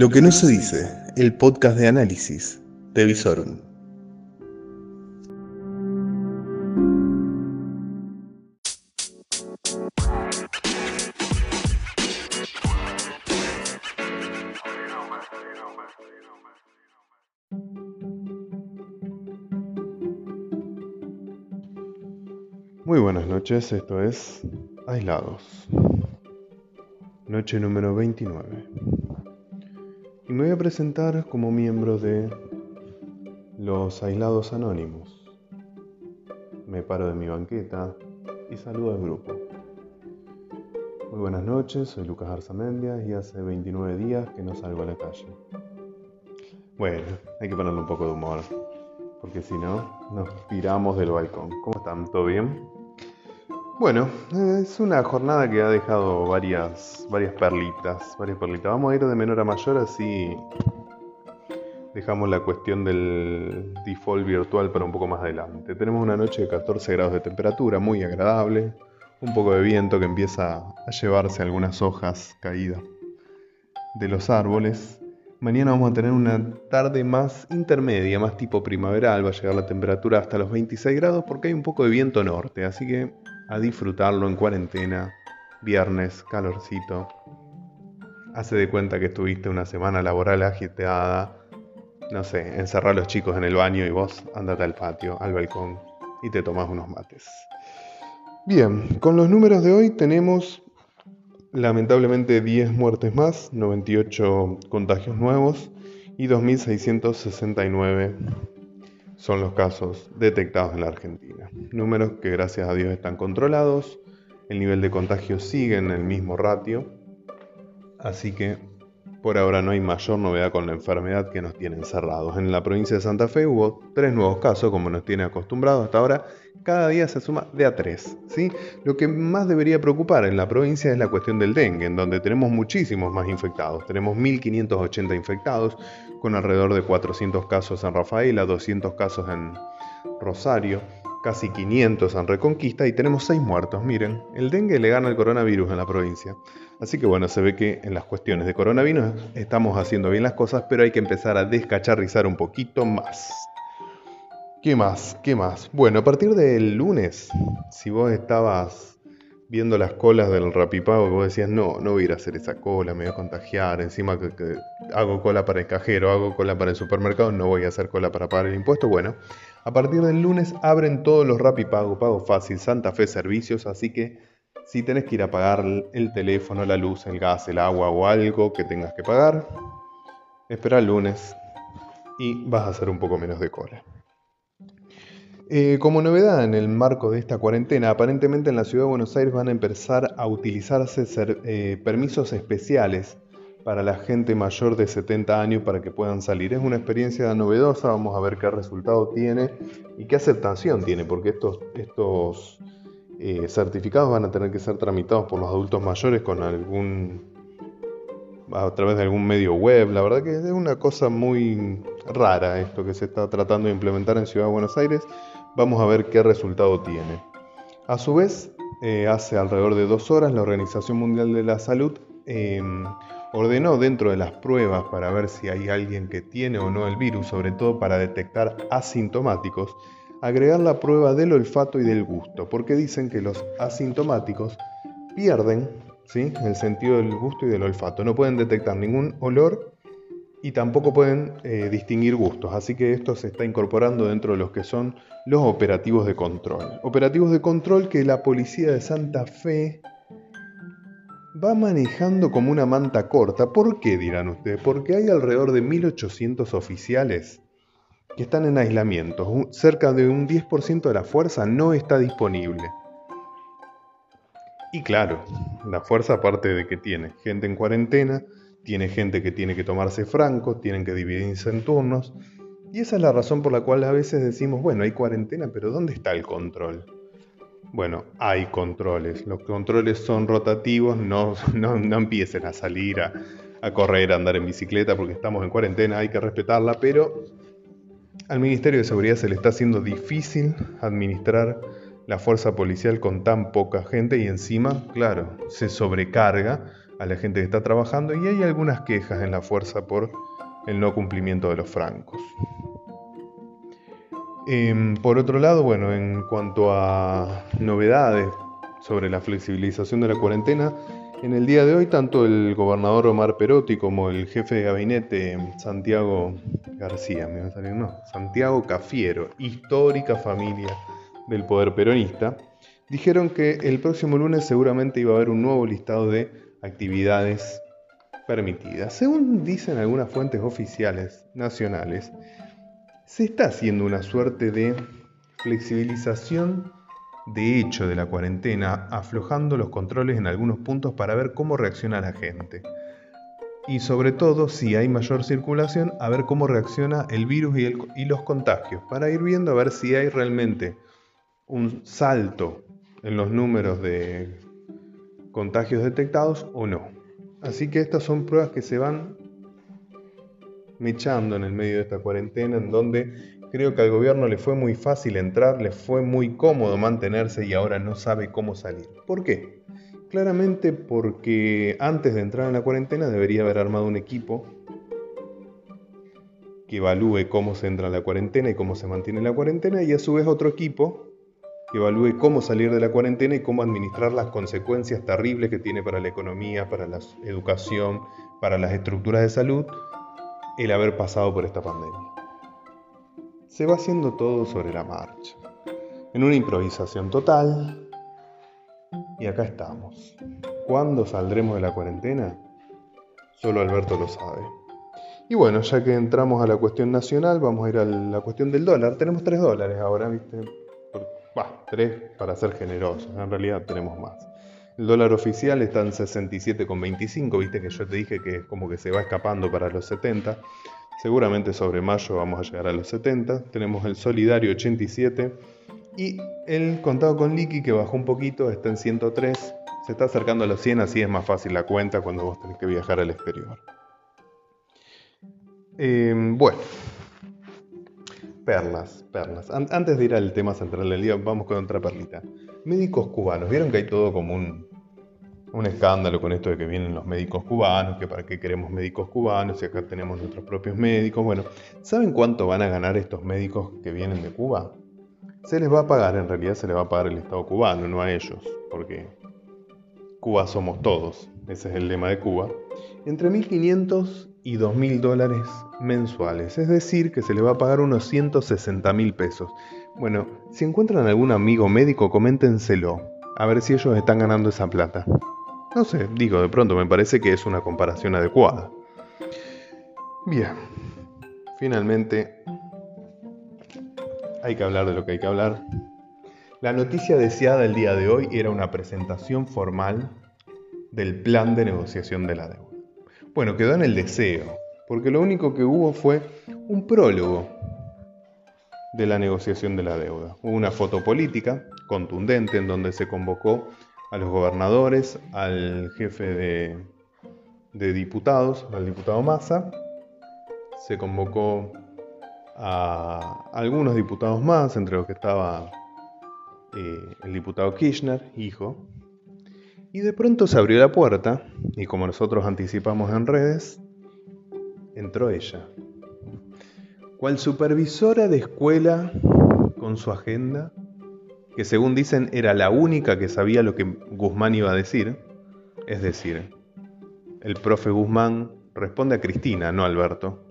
Lo que no se dice, el podcast de análisis de Visorum. Muy buenas noches, esto es Aislados. Noche número 29. Y me voy a presentar como miembro de los Aislados Anónimos. Me paro de mi banqueta y saludo al grupo. Muy buenas noches, soy Lucas Arzamendia y hace 29 días que no salgo a la calle. Bueno, hay que ponerle un poco de humor, porque si no, nos tiramos del balcón. ¿Cómo están? ¿Todo bien? Bueno, es una jornada que ha dejado varias, varias perlitas, varias perlitas. Vamos a ir de menor a mayor, así dejamos la cuestión del default virtual para un poco más adelante. Tenemos una noche de 14 grados de temperatura, muy agradable, un poco de viento que empieza a llevarse algunas hojas caídas de los árboles. Mañana vamos a tener una tarde más intermedia, más tipo primaveral, va a llegar la temperatura hasta los 26 grados porque hay un poco de viento norte, así que a disfrutarlo en cuarentena, viernes, calorcito. Hace de cuenta que estuviste una semana laboral agiteada. No sé, encerrar a los chicos en el baño y vos andate al patio, al balcón y te tomás unos mates. Bien, con los números de hoy tenemos lamentablemente 10 muertes más, 98 contagios nuevos y 2.669 son los casos detectados en la Argentina. Números que gracias a Dios están controlados, el nivel de contagio sigue en el mismo ratio, así que por ahora no hay mayor novedad con la enfermedad que nos tiene encerrados. En la provincia de Santa Fe hubo tres nuevos casos, como nos tiene acostumbrados hasta ahora. Cada día se suma de a tres. ¿sí? Lo que más debería preocupar en la provincia es la cuestión del dengue, en donde tenemos muchísimos más infectados. Tenemos 1.580 infectados, con alrededor de 400 casos en Rafaela, 200 casos en Rosario casi 500 en Reconquista y tenemos 6 muertos. Miren, el dengue le gana al coronavirus en la provincia. Así que bueno, se ve que en las cuestiones de coronavirus estamos haciendo bien las cosas, pero hay que empezar a descacharrizar un poquito más. ¿Qué más? ¿Qué más? Bueno, a partir del lunes, si vos estabas viendo las colas del rapipago que vos decías, no, no voy a ir a hacer esa cola, me voy a contagiar, encima que, que, hago cola para el cajero, hago cola para el supermercado, no voy a hacer cola para pagar el impuesto. Bueno, a partir del lunes abren todos los Rapipago, Pago Fácil, Santa Fe Servicios, así que si tenés que ir a pagar el teléfono, la luz, el gas, el agua o algo que tengas que pagar, espera el lunes y vas a hacer un poco menos de cola. Eh, como novedad en el marco de esta cuarentena, aparentemente en la ciudad de Buenos Aires van a empezar a utilizarse eh, permisos especiales para la gente mayor de 70 años para que puedan salir. Es una experiencia novedosa, vamos a ver qué resultado tiene y qué aceptación tiene, porque estos, estos eh, certificados van a tener que ser tramitados por los adultos mayores con algún a través de algún medio web. La verdad que es una cosa muy rara esto que se está tratando de implementar en Ciudad de Buenos Aires. Vamos a ver qué resultado tiene. A su vez, eh, hace alrededor de dos horas la Organización Mundial de la Salud em, ordenó dentro de las pruebas para ver si hay alguien que tiene o no el virus, sobre todo para detectar asintomáticos, agregar la prueba del olfato y del gusto, porque dicen que los asintomáticos pierden ¿sí? el sentido del gusto y del olfato, no pueden detectar ningún olor y tampoco pueden eh, distinguir gustos, así que esto se está incorporando dentro de los que son los operativos de control. Operativos de control que la policía de Santa Fe va manejando como una manta corta. ¿Por qué dirán ustedes? Porque hay alrededor de 1800 oficiales que están en aislamiento. Cerca de un 10% de la fuerza no está disponible. Y claro, la fuerza aparte de que tiene gente en cuarentena, tiene gente que tiene que tomarse franco, tienen que dividirse en turnos. Y esa es la razón por la cual a veces decimos, bueno, hay cuarentena, pero ¿dónde está el control? Bueno, hay controles. Los controles son rotativos, no, no, empiecen a salir a, a, correr, a andar en bicicleta porque estamos en cuarentena, hay que respetarla, pero al Ministerio de Seguridad se le está haciendo difícil administrar la fuerza policial con tan poca gente y encima, claro, se sobrecarga a la gente que está trabajando y hay algunas quejas en la fuerza por el no cumplimiento de los francos. Em, por otro lado, bueno, en cuanto a novedades sobre la flexibilización de la cuarentena, en el día de hoy tanto el gobernador Omar Perotti como el jefe de gabinete Santiago García, me va a salir, no, Santiago Cafiero, histórica familia del poder peronista, dijeron que el próximo lunes seguramente iba a haber un nuevo listado de actividades permitidas. Según dicen algunas fuentes oficiales nacionales, se está haciendo una suerte de flexibilización de hecho de la cuarentena, aflojando los controles en algunos puntos para ver cómo reacciona la gente. Y sobre todo, si hay mayor circulación, a ver cómo reacciona el virus y, los contagios, para ir viendo a ver si hay realmente un salto en los números de contagios detectados o no. Así que estas son pruebas que se van mechando en el medio de esta cuarentena, en donde creo que al gobierno le fue muy fácil entrar, le fue muy cómodo mantenerse y ahora no sabe cómo salir. ¿Por qué? Claramente porque antes de entrar en la cuarentena debería haber armado un equipo que evalúe cómo se entra en la cuarentena y cómo se mantiene la cuarentena y a su vez otro equipo que evalúe cómo salir de la cuarentena y cómo administrar las consecuencias terribles que tiene para la economía, para la educación, para las estructuras de salud, el haber pasado por esta pandemia. Se va haciendo todo sobre la marcha, en una improvisación total, y acá estamos. ¿Cuándo saldremos de la cuarentena? Solo Alberto lo sabe. Y bueno, ya que entramos a la cuestión nacional, vamos a ir a la cuestión del dólar. Tenemos 3 dólares ahora, ¿viste? Bah, tres para ser generosos, en realidad tenemos más. El dólar oficial está en 67,25, viste que yo te dije que como que se va escapando para los 70. Seguramente sobre mayo vamos a llegar a los 70. Tenemos el solidario 87 y el contado con liqui que bajó un poquito, está en 103. Se está acercando a los 100, así es más fácil la cuenta cuando vos tenés que viajar al exterior. Eh, bueno, Perlas, perlas. Antes de ir al tema central del día, vamos con otra perlita. Médicos cubanos. ¿Vieron que hay todo como un, un escándalo con esto de que vienen los médicos cubanos, que para qué queremos médicos cubanos y acá tenemos nuestros propios médicos? Bueno, ¿saben cuánto van a ganar estos médicos que vienen de Cuba? Se les va a pagar, en realidad se les va a pagar el Estado cubano, no a ellos, porque Cuba somos todos, ese es el lema de Cuba. Entre 1.500 y 2.000 dólares mensuales, es decir, que se le va a pagar unos 160 mil pesos. Bueno, si encuentran algún amigo médico, coméntenselo, a ver si ellos están ganando esa plata. No sé, digo, de pronto me parece que es una comparación adecuada. Bien, finalmente hay que hablar de lo que hay que hablar. La noticia deseada el día de hoy era una presentación formal del plan de negociación de la deuda. Bueno, quedó en el deseo, porque lo único que hubo fue un prólogo de la negociación de la deuda. Hubo una foto política contundente en donde se convocó a los gobernadores, al jefe de, diputados, al diputado Massa, se convocó a algunos diputados más, entre los que estaba eh, el diputado Kirchner, hijo, y de pronto se abrió la puerta y como nosotros anticipamos en redes, entró ella. Cual supervisora de escuela con su agenda, que según dicen era la única que sabía lo que Guzmán iba a decir, es decir, el profe Guzmán responde a Cristina, no Alberto.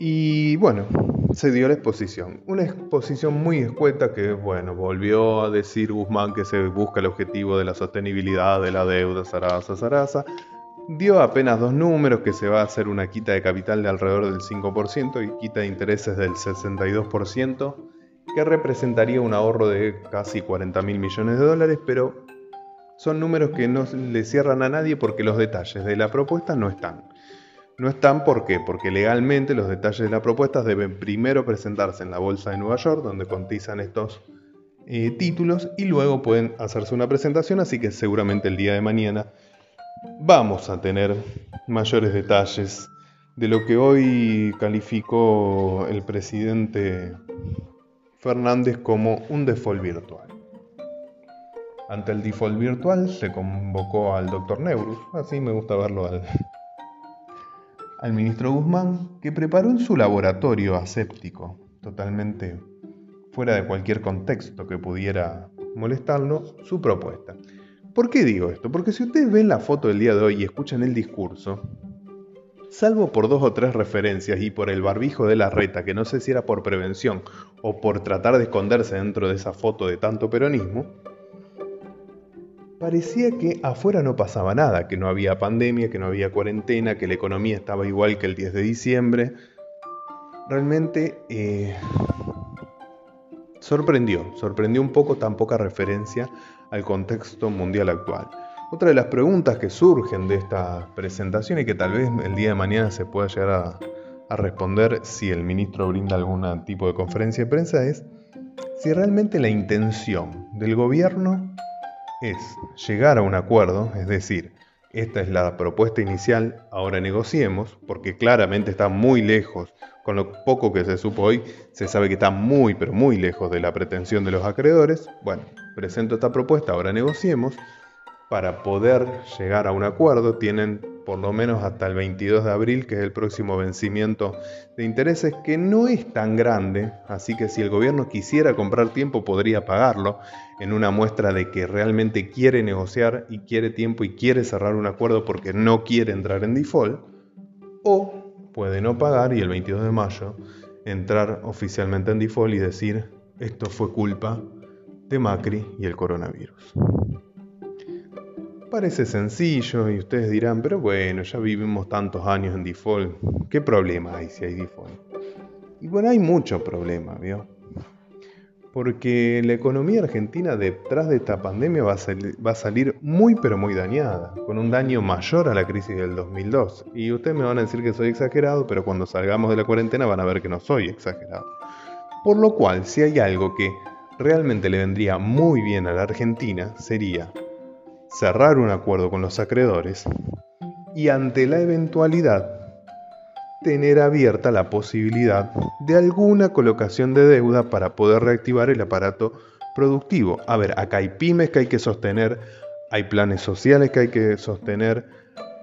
Y bueno, se dio la exposición. Una exposición muy escueta que, bueno, volvió a decir Guzmán que se busca el objetivo de la sostenibilidad de la deuda, zaraza, zaraza. Dio apenas dos números, que se va a hacer una quita de capital de alrededor del 5% y quita de intereses del 62%, que representaría un ahorro de casi 40 mil millones de dólares, pero son números que no le cierran a nadie porque los detalles de la propuesta no están. No están. Porque legalmente los detalles de la propuesta deben primero presentarse en la Bolsa de Nueva York, donde cotizan estos eh, títulos, y luego pueden hacerse una presentación, así que seguramente el día de mañana vamos a tener mayores detalles de lo que hoy calificó el presidente Fernández como un default virtual. Ante el default virtual se convocó al doctor Neurus, así me gusta verlo al, al ministro Guzmán, que preparó en su laboratorio aséptico, totalmente fuera de cualquier contexto que pudiera molestarlo, su propuesta. ¿Por qué digo esto? Porque si ustedes ven la foto del día de hoy y escuchan el discurso, salvo por dos o tres referencias y por el barbijo de la reta, que no sé si era por prevención o por tratar de esconderse dentro de esa foto de tanto peronismo, parecía que afuera no pasaba nada, que no había pandemia, que no había cuarentena, que la economía estaba igual que el 10 de diciembre. Realmente eh, sorprendió, sorprendió un poco tan poca referencia al contexto mundial actual. Otra de las preguntas que surgen de esta presentación y que tal vez el día de mañana se pueda llegar a, a responder si el ministro brinda algún tipo de conferencia de prensa es si realmente la intención del gobierno es llegar a un acuerdo, es decir, esta es la propuesta inicial, ahora negociemos, porque claramente está muy lejos, con lo poco que se supo hoy, se sabe que está muy, pero muy lejos de la pretensión de los acreedores. Bueno, presento esta propuesta, ahora negociemos, para poder llegar a un acuerdo tienen por lo menos hasta el 22 de abril, que es el próximo vencimiento de intereses, que no es tan grande, así que si el gobierno quisiera comprar tiempo podría pagarlo en una muestra de que realmente quiere negociar y quiere tiempo y quiere cerrar un acuerdo porque no quiere entrar en default, o puede no pagar y el 22 de mayo entrar oficialmente en default y decir esto fue culpa de Macri y el coronavirus. Parece sencillo y ustedes dirán, pero bueno, ya vivimos tantos años en default. ¿Qué problema hay si hay default? Y bueno, hay mucho problema, ¿vio? Porque la economía argentina detrás de esta pandemia va a, va a, salir muy pero muy dañada, con un daño mayor a la crisis del 2002. Y ustedes me van a decir que soy exagerado, pero cuando salgamos de la cuarentena van a ver que no soy exagerado. Por lo cual, si hay algo que realmente le vendría muy bien a la Argentina, sería cerrar un acuerdo con los acreedores y ante la eventualidad tener abierta la posibilidad de alguna colocación de deuda para poder reactivar el aparato productivo. A ver, acá hay pymes que hay que sostener, hay planes sociales que hay que sostener,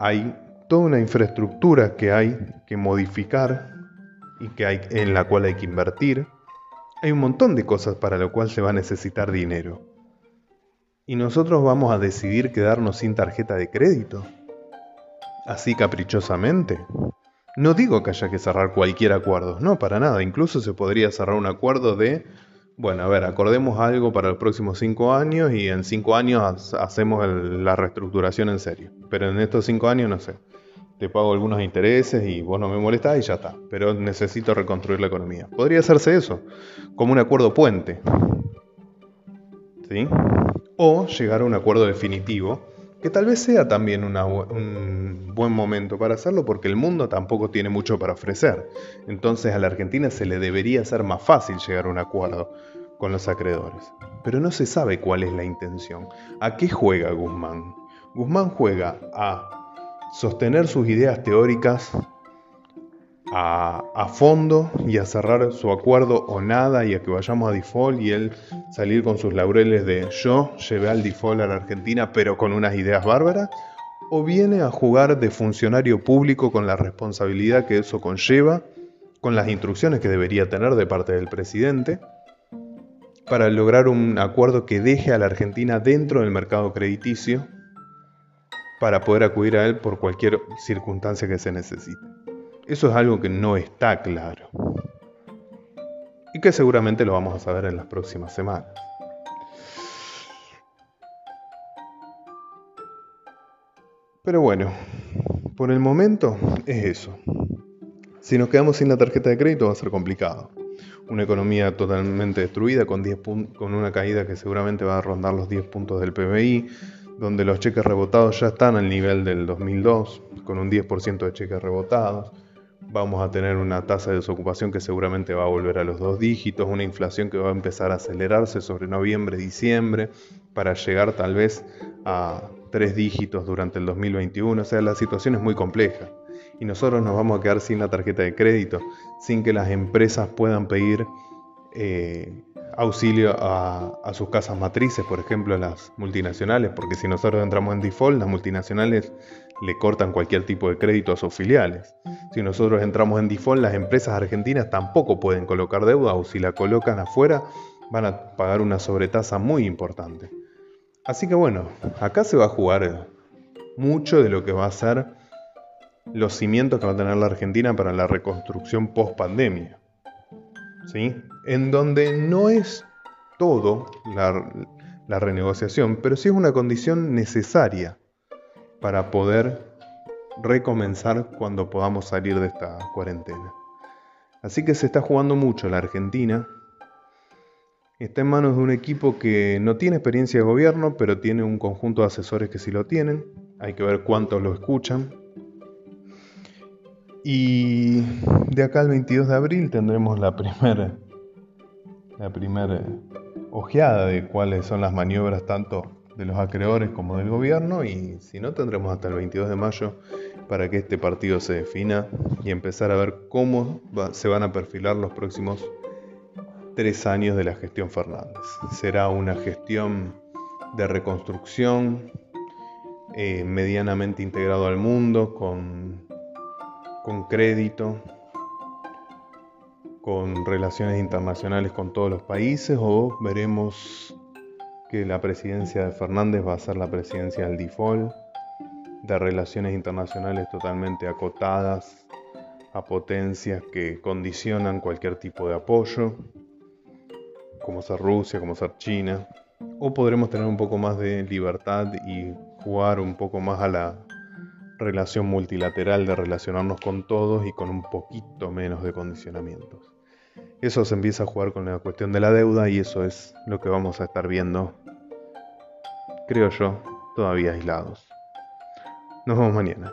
hay toda una infraestructura que hay que modificar y que hay, en la cual hay que invertir. Hay un montón de cosas para lo cual se va a necesitar dinero y nosotros vamos a decidir quedarnos sin tarjeta de crédito. Así caprichosamente. No digo que haya que cerrar cualquier acuerdo, no, para nada. Incluso se podría cerrar un acuerdo de, bueno, a ver, acordemos algo para los próximos cinco años y en cinco años hacemos la reestructuración en serio. Pero en estos cinco años, no sé, te pago algunos intereses y vos no me molestás y ya está. Pero necesito reconstruir la economía. Podría hacerse eso, como un acuerdo puente. ¿Sí? O llegar a un acuerdo definitivo, que tal vez sea también un buen momento para hacerlo porque el mundo tampoco tiene mucho para ofrecer. Entonces a la Argentina se le debería ser más fácil llegar a un acuerdo con los acreedores. Pero no se sabe cuál es la intención. ¿A qué juega Guzmán? Guzmán juega a sostener sus ideas teóricas a, fondo y a cerrar su acuerdo o nada y a que vayamos a default y él salir con sus laureles de yo llevé al default a la Argentina pero con unas ideas bárbaras? ¿O viene a jugar de funcionario público con la responsabilidad que eso conlleva, con las instrucciones que debería tener de parte del presidente, para lograr un acuerdo que deje a la Argentina dentro del mercado crediticio para poder acudir a él por cualquier circunstancia que se necesite? Eso es algo que no está claro. Y que seguramente lo vamos a saber en las próximas semanas. Pero bueno, por el momento es eso. Si nos quedamos sin la tarjeta de crédito va a ser complicado. Una economía totalmente destruida con, 10 con una caída que seguramente va a rondar los 10 puntos del PBI, donde los cheques rebotados ya están al nivel del 2002, con un 10% de cheques rebotados vamos a tener una tasa de desocupación que seguramente va a volver a los dos dígitos, una inflación que va a empezar a acelerarse sobre noviembre, diciembre, para llegar tal vez a tres dígitos durante el 2021. O sea, la situación es muy compleja y nosotros nos vamos a quedar sin la tarjeta de crédito, sin que las empresas puedan pedir eh, auxilio a, sus casas matrices, por ejemplo, las multinacionales, porque si nosotros entramos en default, las multinacionales le cortan cualquier tipo de crédito a sus filiales. Si nosotros entramos en default, las empresas argentinas tampoco pueden colocar deuda o si la colocan afuera, van a pagar una sobretasa muy importante. Así que bueno, acá se va a jugar mucho de lo que va a ser los cimientos que va a tener la Argentina para la reconstrucción post pandemia. ¿Sí? En donde no es todo la, renegociación, pero sí es una condición necesaria para poder recomenzar cuando podamos salir de esta cuarentena. Así que se está jugando mucho la Argentina. Está en manos de un equipo que no tiene experiencia de gobierno, pero tiene un conjunto de asesores que sí lo tienen. Hay que ver cuántos lo escuchan. Y de acá al 22 de abril tendremos la primera la primera ojeada de cuáles son las maniobras tanto de los acreedores como del gobierno y si no tendremos hasta el 22 de mayo para que este partido se defina y empezar a ver cómo se van a perfilar los próximos tres años de la gestión Fernández. Será una gestión de reconstrucción eh, medianamente integrado al mundo, con, con crédito, con relaciones internacionales con todos los países o veremos que la presidencia de Fernández va a ser la presidencia del default, de relaciones internacionales totalmente acotadas a potencias que condicionan cualquier tipo de apoyo, como ser Rusia, como ser China, o podremos tener un poco más de libertad y jugar un poco más a la relación multilateral de relacionarnos con todos y con un poquito menos de condicionamientos. Eso se empieza a jugar con la cuestión de la deuda y eso es lo que vamos a estar viendo, creo yo, todavía aislados. Nos vemos mañana.